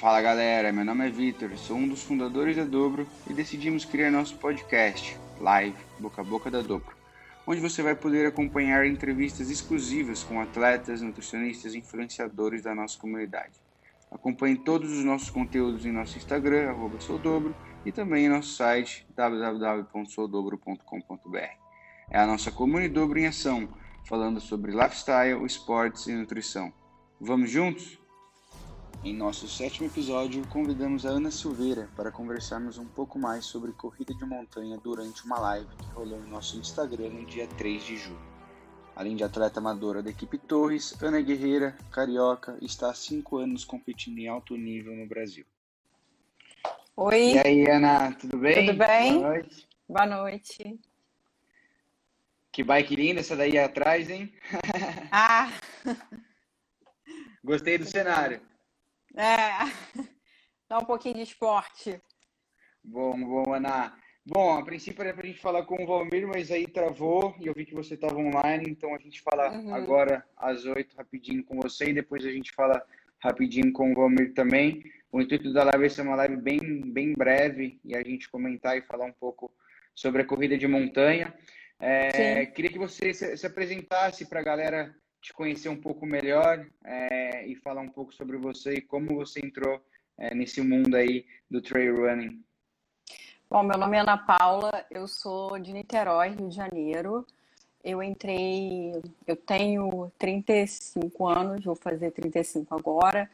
Fala galera, meu nome é Vitor, sou um dos fundadores da Dobro e decidimos criar nosso podcast, Live Boca a Boca da Dobro, onde você vai poder acompanhar entrevistas exclusivas com atletas, nutricionistas e influenciadores da nossa comunidade. Acompanhe todos os nossos conteúdos em nosso Instagram, soudobro, e também em nosso site www.soudobro.com.br. É a nossa comunidade Dobro em ação, falando sobre lifestyle, esportes e nutrição. Vamos juntos? Em nosso sétimo episódio, convidamos a Ana Silveira para conversarmos um pouco mais sobre corrida de montanha durante uma live que rolou no nosso Instagram no dia 3 de julho. Além de atleta amadora da equipe Torres, Ana guerreira, carioca está há cinco anos competindo em alto nível no Brasil. Oi. E aí, Ana, tudo bem? Tudo bem? Boa noite. Boa noite. Que bike linda essa daí atrás, hein? Ah, Gostei do cenário. É. Dá um pouquinho de esporte. Bom, bom, Ana. Bom, a princípio era pra gente falar com o Valmir, mas aí travou e eu vi que você estava online, então a gente fala Uhum. agora às oito rapidinho com você e depois a gente fala rapidinho com o Valmir também. O intuito da live é ser uma live bem, bem breve e a gente comentar e falar um pouco sobre a corrida de montanha. É, queria que você se apresentasse para a galera te conhecer um pouco melhor é, e falar um pouco sobre você e como você entrou é, nesse mundo aí do trail running. Bom, meu nome é Ana Paula, eu sou de Niterói, Rio de Janeiro. Eu entrei, eu tenho 35 anos, vou fazer 35 agora.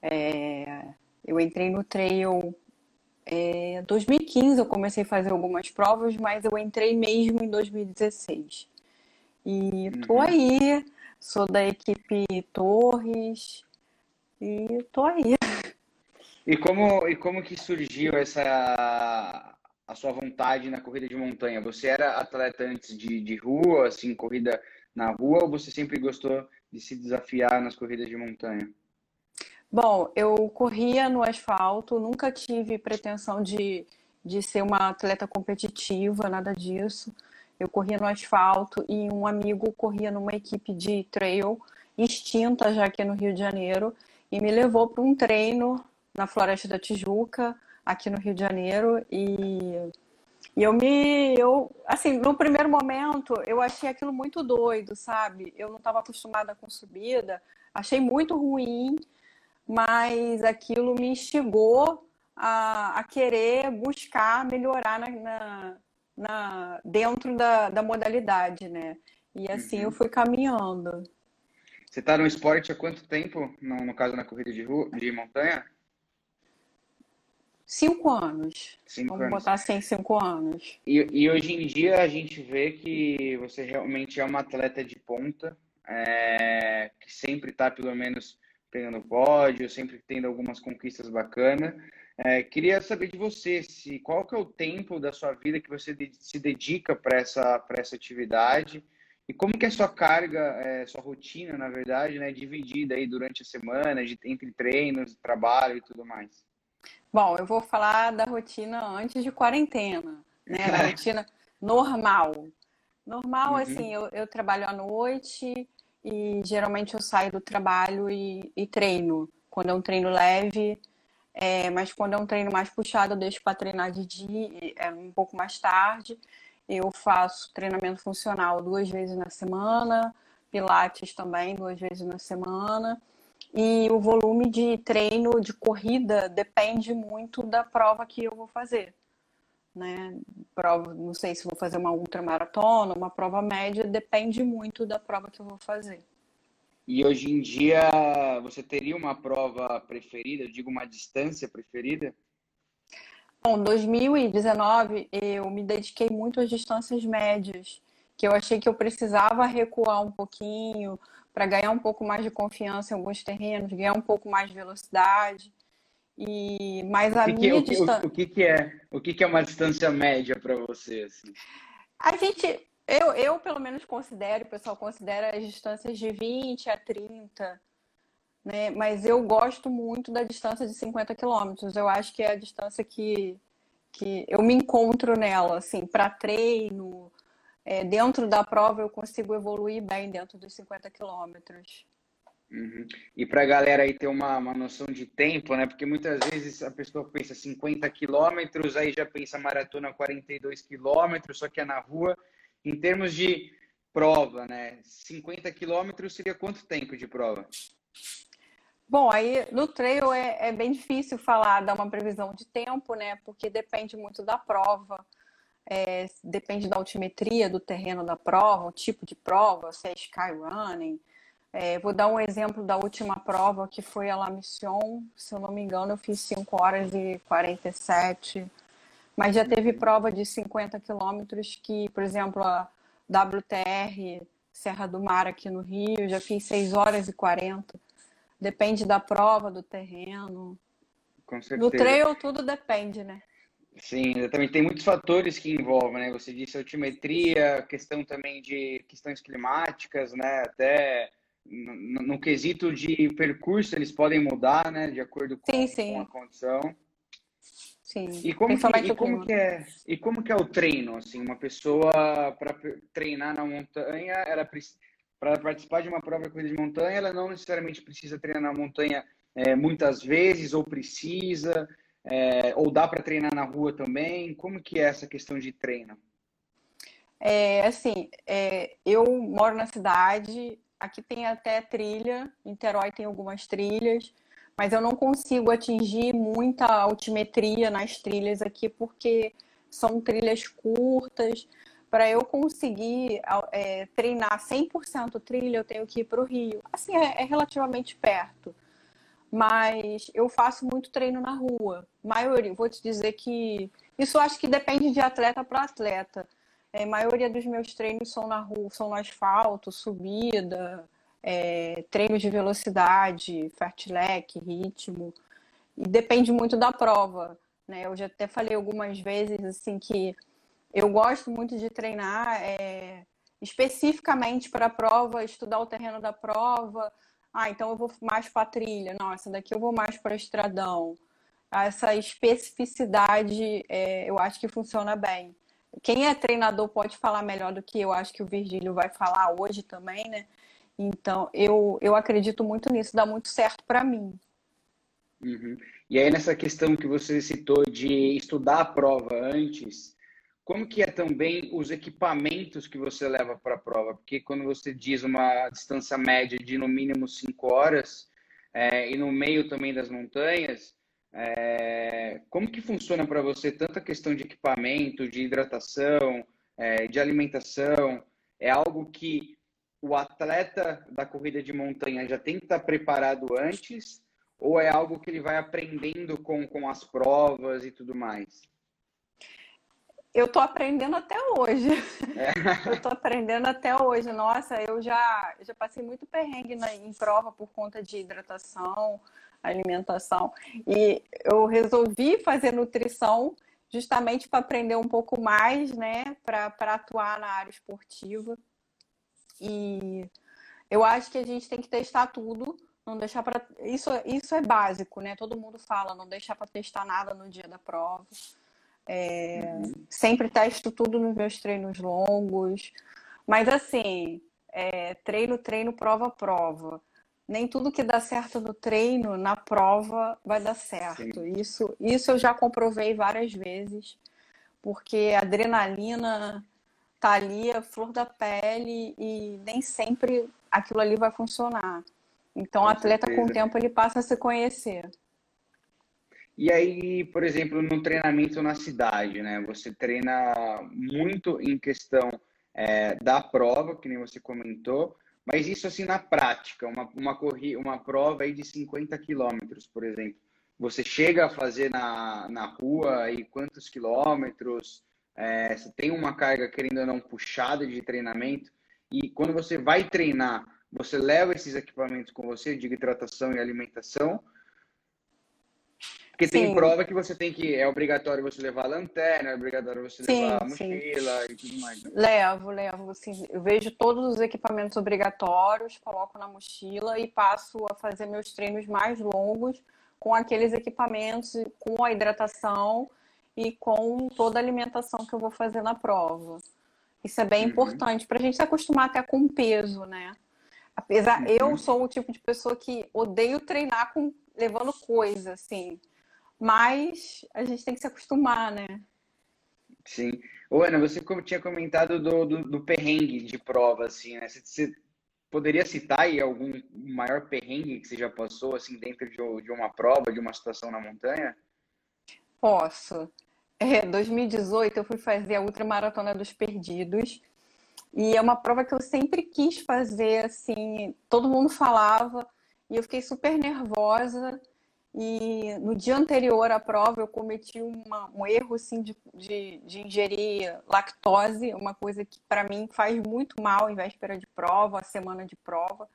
É, eu entrei no trail em 2015, eu comecei a fazer algumas provas, mas eu entrei mesmo em 2016. E tô Uhum. aí, sou da equipe Torres e tô aí. E como, e como que surgiu essa a sua vontade na corrida de montanha? Você era atleta antes de, de rua, assim, corrida na rua, ou você sempre gostou de se desafiar nas corridas de montanha? Bom, eu corria no asfalto, nunca tive pretensão de, de ser uma atleta competitiva, nada disso. Eu corria no asfalto e um amigo corria numa equipe de trail extinta já aqui no Rio de Janeiro e me levou para um treino na Floresta da Tijuca, aqui no Rio de Janeiro e, e eu me eu assim, no primeiro momento eu achei aquilo muito doido, sabe? Eu não estava acostumada com subida, achei muito ruim mas aquilo me instigou a, a querer buscar melhorar na, na- na- dentro da, da modalidade, né? E assim Uhum. eu fui caminhando. Você está no esporte há quanto tempo, no, no caso na corrida de rua, de montanha? Cinco anos. Cinco Vamos anos. botar assim, cinco anos. E, e hoje em dia a gente vê que você realmente é uma atleta de ponta, é, que sempre está pelo menos pegando pódio, sempre tendo algumas conquistas bacanas. É, queria saber de você, se qual que é o tempo da sua vida que você de- se dedica para essa, para essa atividade e como que é a sua carga, é, sua rotina, na verdade, né, dividida aí durante a semana, de- entre treinos, trabalho e tudo mais. Bom, eu vou falar da rotina antes de quarentena, né? Da rotina normal. Normal, Uhum. assim, eu, eu trabalho à noite e geralmente eu saio do trabalho e, e treino. Quando é um treino leve, é, mas quando é um treino mais puxado, eu deixo para treinar de dia, é, um pouco mais tarde. Eu faço treinamento funcional duas vezes na semana, pilates também duas vezes na semana. E o volume de treino de corrida depende muito da prova que eu vou fazer, né? Prova, não sei se vou fazer uma ultramaratona, uma prova média, depende muito da prova que eu vou fazer. E hoje em dia você teria uma prova preferida, eu digo uma distância preferida? Bom, 2019 eu me dediquei muito às distâncias médias, que eu achei que eu precisava recuar um pouquinho para ganhar um pouco mais de confiança em alguns terrenos, ganhar um pouco mais de velocidade. E mas a que minha o que, distância o, o que que é, o que que é uma distância média para você, assim? A gente, eu, eu pelo menos considero, o pessoal considera as distâncias de 20 a 30, né? Mas eu gosto muito da distância de 50 quilômetros. Eu acho que é a distância que, que eu me encontro nela, assim, para treino, é, dentro da prova eu consigo evoluir bem dentro dos 50 quilômetros. Uhum. E para a galera aí ter uma, uma noção de tempo, né? Porque muitas vezes a pessoa pensa 50 quilômetros, aí já pensa maratona 42 quilômetros, só que é na rua. Em termos de prova, né? 50 quilômetros seria quanto tempo de prova? Bom, aí no trail é, é, bem difícil falar, dar uma previsão de tempo, né? Porque depende muito da prova, é, depende da altimetria do terreno da prova, o tipo de prova, se é skyrunning, é, vou dar um exemplo da última prova, que foi a La Mission. Se eu não me engano, eu fiz 5 horas e 47. Mas já teve prova de 50 quilômetros que, por exemplo, a WTR Serra do Mar aqui no Rio, já fiz 6 horas e 40. Depende da prova, do terreno. Com certeza. No trail tudo depende, né? Sim, também tem muitos fatores que envolvem, né? Você disse altimetria, questão também de questões climáticas, né? Até no, no, quesito de percurso, eles podem mudar, né? De acordo com, sim, sim. com a condição. Sim. E como, que, e como que é e como que é o treino assim? Uma pessoa para treinar na montanha ela para participar de uma prova de corrida de montanha ela não necessariamente precisa treinar na montanha é, muitas vezes ou precisa é, ou dá para treinar na rua também? Como que é essa questão de treino? É assim é, eu moro na cidade Aqui tem até trilha, Niterói tem algumas trilhas, mas eu não consigo atingir muita altimetria nas trilhas aqui porque são trilhas curtas. Para eu conseguir é, treinar 100% trilha, eu tenho que ir para o Rio. Assim, é, é relativamente perto mas eu faço muito treino na rua. Maioria, vou te dizer que isso acho que depende de atleta para atleta. É, a maioria dos meus treinos são na rua, são no asfalto, subida, é, treinos de velocidade, fartlek, ritmo. E depende muito da prova. Né? Eu já até falei algumas vezes assim que eu gosto muito de treinar é, especificamente para a prova, estudar o terreno da prova. Ah, então eu vou mais para trilha. Não, essa daqui eu vou mais para estradão. Essa especificidade é, eu acho que funciona bem quem é treinador pode falar melhor do que eu acho que o Virgílio vai falar hoje também, né? Então, eu, eu acredito muito nisso, dá muito certo para mim. Uhum. E aí, nessa questão que você citou de estudar a prova antes, como que é também os equipamentos que você leva para a prova? Porque quando você diz uma distância média de no mínimo 5 horas, é, e no meio também das montanhas, é, como que funciona para você tanta questão de equipamento, de hidratação, é, de alimentação? É algo que o atleta da corrida de montanha já tem que estar preparado antes? Ou é algo que ele vai aprendendo com, com as provas e tudo mais? Eu tô aprendendo até hoje. É. Eu tô aprendendo até hoje. Nossa, eu já, já passei muito perrengue na, em prova por conta de hidratação, alimentação. E eu resolvi fazer nutrição justamente para aprender um pouco mais, né, para atuar na área esportiva. E eu acho que a gente tem que testar tudo, não deixar para isso isso é básico, né? Todo mundo fala, não deixar para testar nada no dia da prova. É, uhum. Sempre testo tudo nos meus treinos longos, mas assim, é, treino, treino, prova, prova nem tudo que dá certo no treino, na prova, vai dar certo. Isso, isso eu já comprovei várias vezes, porque a adrenalina tá ali, a flor da pele, e nem sempre aquilo ali vai funcionar. Então, o atleta, certeza. com o tempo, ele passa a se conhecer. E aí, por exemplo, no treinamento na cidade, né? Você treina muito em questão é, da prova, que nem você comentou, mas isso assim na prática, uma, uma, corri uma prova aí de 50 quilômetros, por exemplo. Você chega a fazer na, na rua e quantos quilômetros? É, você tem uma carga, querendo ou não, puxada de treinamento. E quando você vai treinar, você leva esses equipamentos com você de hidratação e alimentação porque sim. tem prova que você tem que. É obrigatório você levar lanterna, é obrigatório você sim, levar mochila sim. e tudo mais. Né? Levo, levo. Assim, eu vejo todos os equipamentos obrigatórios, coloco na mochila e passo a fazer meus treinos mais longos com aqueles equipamentos, com a hidratação e com toda a alimentação que eu vou fazer na prova. Isso é bem uhum. importante para a gente se acostumar até com o peso, né? Apesar, uhum. eu sou o tipo de pessoa que odeio treinar com levando coisa, assim. Mas a gente tem que se acostumar, né? Sim. Ô, Ana, você tinha comentado do, do, do perrengue de prova, assim, né? Você, você, poderia citar aí algum maior perrengue que você já passou, assim, dentro de, de uma prova, de uma situação na montanha? Posso. É, 2018 eu fui fazer a Ultramaratona dos Perdidos. E é uma prova que eu sempre quis fazer, assim, todo mundo falava, e eu fiquei super nervosa. E no dia anterior à prova eu cometi uma, um erro assim, de, de, de, ingerir lactose, uma coisa que para mim faz muito mal em véspera de prova, a semana de prova.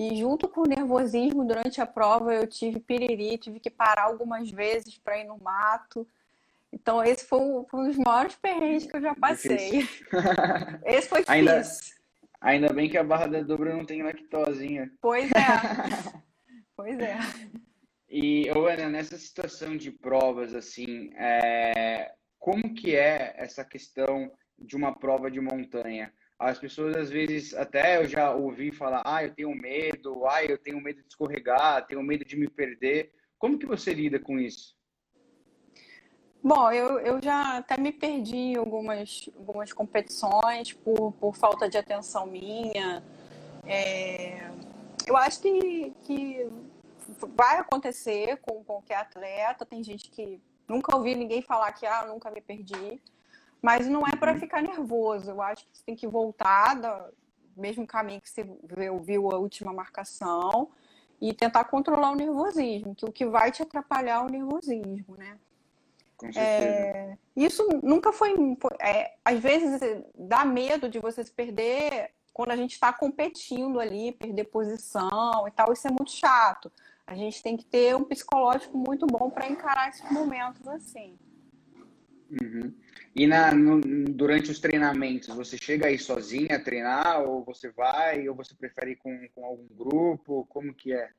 E junto com o nervosismo durante a prova eu tive piriri, tive que parar algumas vezes para ir no mato. Então esse foi um, foi um dos maiores perrengues que eu já passei. esse foi difícil. Ainda, ainda bem que a barra da dobra não tem lactose. Pois é. pois é. E, Ana, nessa situação de provas, assim, é... como que é essa questão de uma prova de montanha? As pessoas, às vezes, até eu já ouvi falar, ah, eu tenho medo, ah, eu tenho medo de escorregar, tenho medo de me perder. Como que você lida com isso? Bom, eu, eu já até me perdi em algumas, algumas competições por, por falta de atenção minha. É... Eu acho que, que vai acontecer com qualquer atleta. Tem gente que nunca ouvi ninguém falar que ah, nunca me perdi. Mas não é para uhum. ficar nervoso. Eu acho que você tem que voltar do mesmo caminho que você viu a última marcação e tentar controlar o nervosismo, que o que vai te atrapalhar é o nervosismo, né? É, isso nunca foi. É, às vezes dá medo de você se perder quando a gente está competindo ali, perder posição e tal. Isso é muito chato. A gente tem que ter um psicológico muito bom para encarar esses momentos assim. Uhum. E na, no, durante os treinamentos, você chega aí sozinha a treinar, ou você vai, ou você prefere ir com, com algum grupo? Como que é?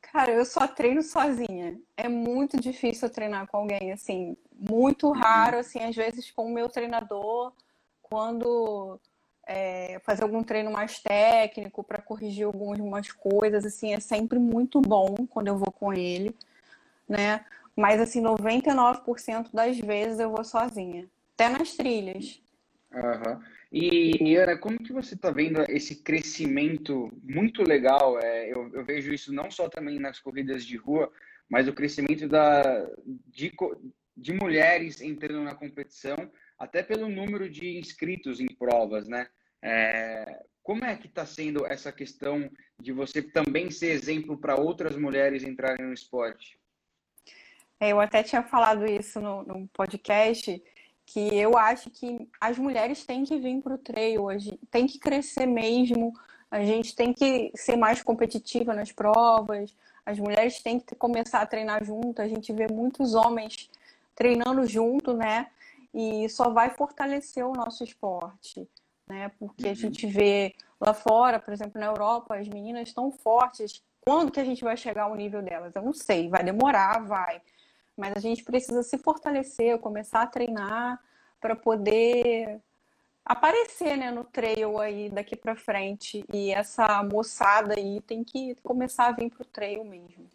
Cara, eu só treino sozinha. É muito difícil treinar com alguém, assim, muito uhum. raro, assim, às vezes com o meu treinador, quando é, fazer algum treino mais técnico para corrigir algumas coisas, assim, é sempre muito bom quando eu vou com ele, né? Mas, assim, 99% das vezes eu vou sozinha, até nas trilhas. Uhum. E, Ana, como que você está vendo esse crescimento muito legal? É, eu, eu, vejo isso não só também nas corridas de rua, mas o crescimento da, de, de mulheres entrando na competição, até pelo número de inscritos em provas, né? É, como é que está sendo essa questão de você também ser exemplo para outras mulheres entrarem no esporte? Eu até tinha falado isso no, no, podcast, que eu acho que as mulheres têm que vir para o trail hoje, tem que crescer mesmo, a gente tem que ser mais competitiva nas provas, as mulheres têm que começar a treinar junto, a gente vê muitos homens treinando junto, né? E só vai fortalecer o nosso esporte né? Porque uhum. a gente vê lá fora, por exemplo, na Europa, as meninas estão fortes. Quando que a gente vai chegar ao nível delas? Eu não sei, vai demorar, vai. Mas a gente precisa se fortalecer, começar a treinar para poder aparecer, né, no trail aí daqui para frente. E essa moçada aí tem que começar a vir pro trail mesmo.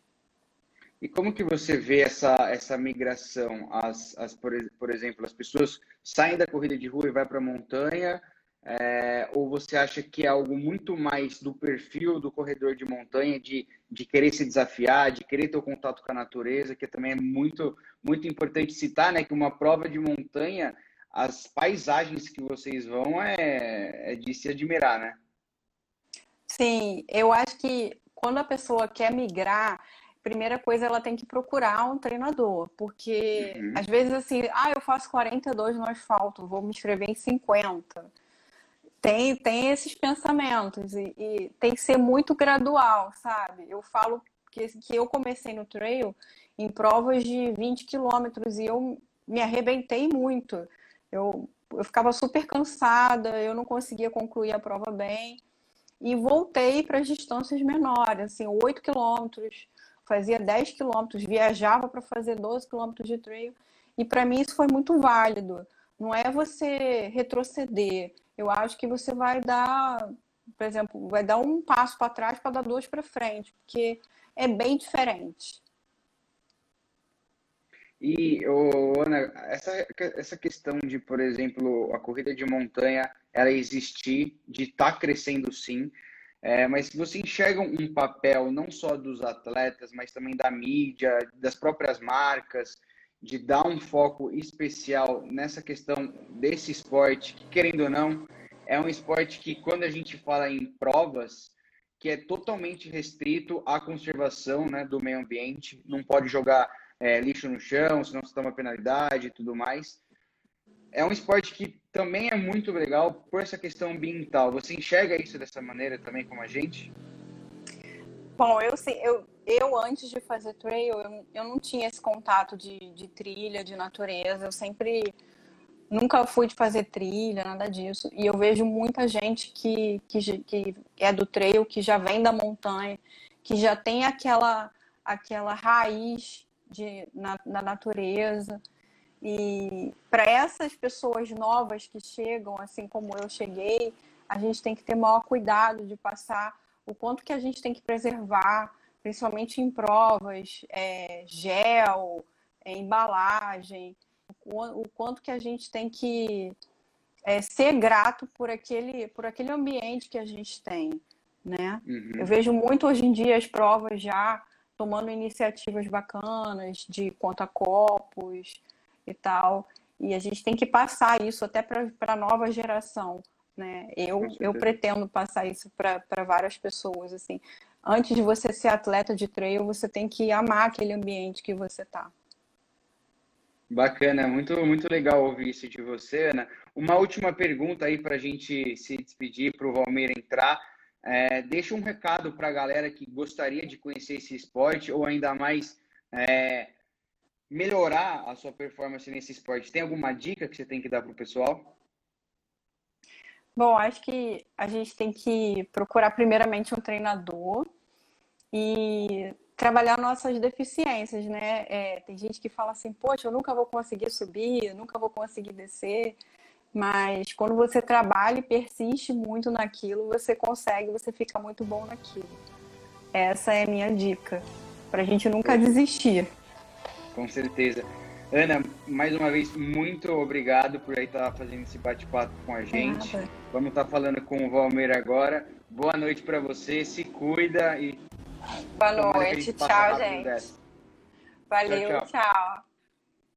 E como que você vê essa, essa migração? As, as, por, por exemplo, as pessoas saem da corrida de rua e vai para a montanha, é, ou você acha que é algo muito mais do perfil do corredor de montanha, de, de querer se desafiar, de querer ter o contato com a natureza, que também é muito, muito importante citar, né? Que uma prova de montanha, as paisagens que vocês vão é, é de se admirar, né? Sim, eu acho que quando a pessoa quer migrar, primeira coisa ela tem que procurar um treinador, porque uhum. às vezes assim, ah, eu faço 42 no asfalto, vou me inscrever em 50 tem, tem esses pensamentos e, e, tem que ser muito gradual, sabe? Eu falo que, que eu comecei no trail em provas de 20 quilômetros e eu me arrebentei muito. Eu, eu ficava super cansada, eu não conseguia concluir a prova bem e voltei para as distâncias menores, assim, 8 quilômetros, fazia 10 quilômetros, viajava para fazer 12 quilômetros de trail e para mim isso foi muito válido. Não é você retroceder, eu acho que você vai dar por exemplo, vai dar um passo para trás para dar dois para frente, porque é bem diferente. E, oh, Ana, essa, essa questão de, por exemplo, a corrida de montanha, ela existir, de estar tá crescendo sim, é, mas você enxerga um papel não só dos atletas, mas também da mídia, das próprias marcas, de dar um foco especial nessa questão desse esporte, que querendo ou não, é um esporte que quando a gente fala em provas, que é totalmente restrito à conservação né, do meio ambiente, não pode jogar é, lixo no chão, senão você toma penalidade e tudo mais. É um esporte que também é muito legal por essa questão ambiental. Você enxerga isso dessa maneira também como a gente? Bom, eu, eu, eu antes de fazer trail, eu, eu não tinha esse contato de, de trilha, de natureza. Eu sempre nunca fui de fazer trilha, nada disso. E eu vejo muita gente que, que, que é do trail, que já vem da montanha, que já tem aquela, aquela raiz de, na, na natureza. E para essas pessoas novas que chegam, assim como eu cheguei, a gente tem que ter maior cuidado de passar o quanto que a gente tem que preservar, principalmente em provas, é, gel, é, embalagem, o, o, quanto que a gente tem que é, ser grato por aquele, por aquele ambiente que a gente tem, né? Uhum. Eu vejo muito hoje em dia as provas já tomando iniciativas bacanas de conta-copos e tal. E a gente tem que passar isso até para a nova geração. Né? Eu, eu pretendo passar isso para várias pessoas. assim Antes de você ser atleta de trail, você tem que amar aquele ambiente que você está. Bacana, muito, muito legal ouvir isso de você, Ana. Uma última pergunta aí para a gente se despedir, para o Valmir entrar. É, deixa um recado para a galera que gostaria de conhecer esse esporte ou ainda mais é, melhorar a sua performance nesse esporte. Tem alguma dica que você tem que dar para o pessoal? Bom, acho que a gente tem que procurar primeiramente um treinador e trabalhar nossas deficiências, né? É, tem gente que fala assim, poxa, eu nunca vou conseguir subir, eu nunca vou conseguir descer. Mas quando você trabalha e persiste muito naquilo, você consegue, você fica muito bom naquilo. Essa é a minha dica, para a gente nunca desistir. Com certeza. Ana, mais uma vez, muito obrigado por aí estar fazendo esse bate-papo com a gente. Nada. Vamos estar falando com o Valmir agora. Boa noite para você, se cuida e. Boa noite, tchau, gente. Valeu, tchau. tchau. tchau.